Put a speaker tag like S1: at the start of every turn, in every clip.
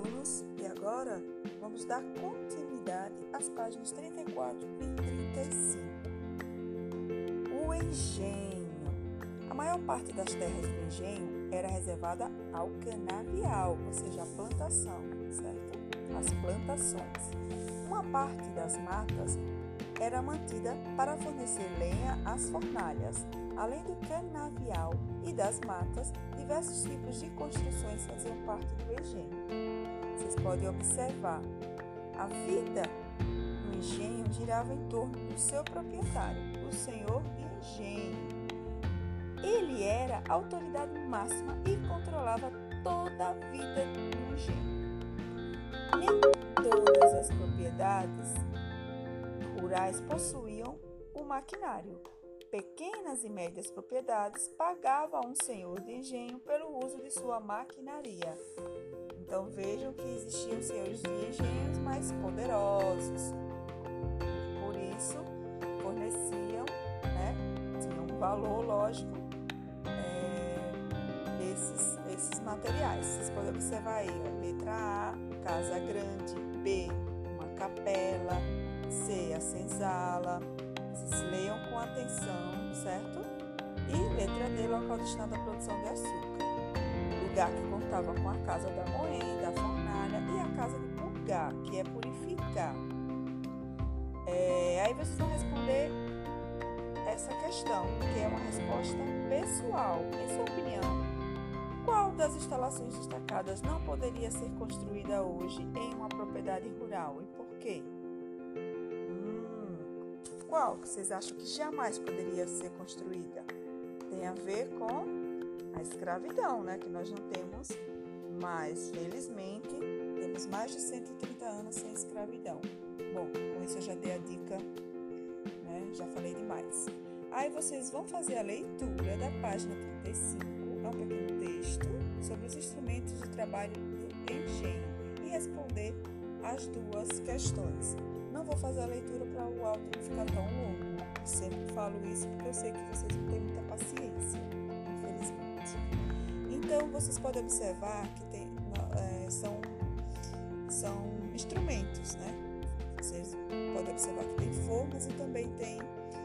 S1: alunos, e agora vamos dar continuidade às páginas 34 e 35. O engenho. A maior parte das terras do engenho era reservada ao canavial, ou seja, a plantação, certo? As plantações. Uma parte das matas era mantida para fornecer lenha às fornalhas. Além do canavial e das matas, diversos tipos de construções faziam parte do engenho. Podem observar, a vida no engenho girava em torno do seu proprietário, o senhor engenho. Ele era a autoridade máxima e controlava toda a vida do engenho. Nem todas as propriedades rurais possuíam o maquinário. Pequenas e médias propriedades pagavam a um senhor de engenho pelo uso de sua maquinaria. Vejam que existiam senhores engenhos mais poderosos. Por isso, forneciam, né, tinham um valor lógico é, esses, esses materiais. Vocês podem observar aí, a letra A, casa grande, B, uma capela, C, a senzala. Vocês leiam com atenção, certo? E letra D, local destinado à produção de açúcar. Lugar que contava com a casa da moenda, a fornalha e a casa de purgar, que é purificar. É, aí vocês vão responder essa questão, que é uma resposta pessoal. Em sua opinião, qual das instalações destacadas não poderia ser construída hoje em uma propriedade rural e por quê? qual que vocês acham que jamais poderia ser construída? Tem a ver com a escravidão, né? Que nós não temos mais, felizmente, temos mais de 130 anos sem escravidão. Bom, com isso eu já dei a dica, né? Já falei demais. Aí vocês vão fazer a leitura da página 35, é um pequeno texto sobre os instrumentos de trabalho do engenho e responder as duas questões. Não vou fazer a leitura para o áudio ficar tão longo. Sempre falo isso porque eu sei que vocês não têm muita paciência, infelizmente. Então, vocês podem observar que tem, é, são, são instrumentos, né? Vocês podem observar que tem formas e também tem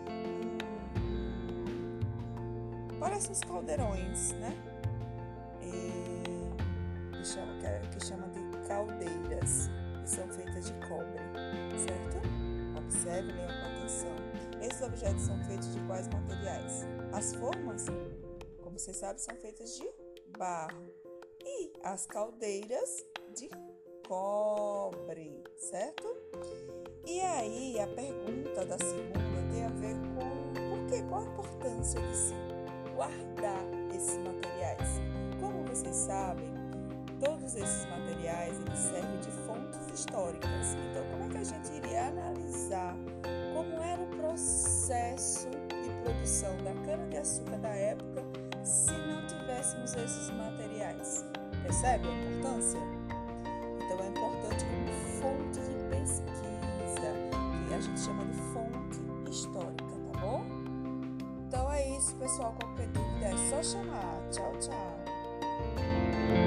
S1: hum, parecem os caldeirões, né? E, que, chama, que chama de caldeiras, que são feitas de cobre certo? Observe leia com atenção. Esses objetos são feitos de quais materiais? As formas, como você sabe, são feitas de barro. E as caldeiras de cobre, certo? E aí, a pergunta da segunda tem a ver com por quê? Qual a importância de se guardar esses materiais? Como vocês sabem, todos esses materiais eles servem de fontes históricas. Então, como é que a gente iria analisar como era o processo de produção da cana-de-açúcar da época tivéssemos esses materiais? Percebe a importância? Então, é importante como fonte de pesquisa, que a gente chama de fonte histórica, tá bom? Então é isso, pessoal. Qualquer dúvida é só chamar. Tchau, tchau.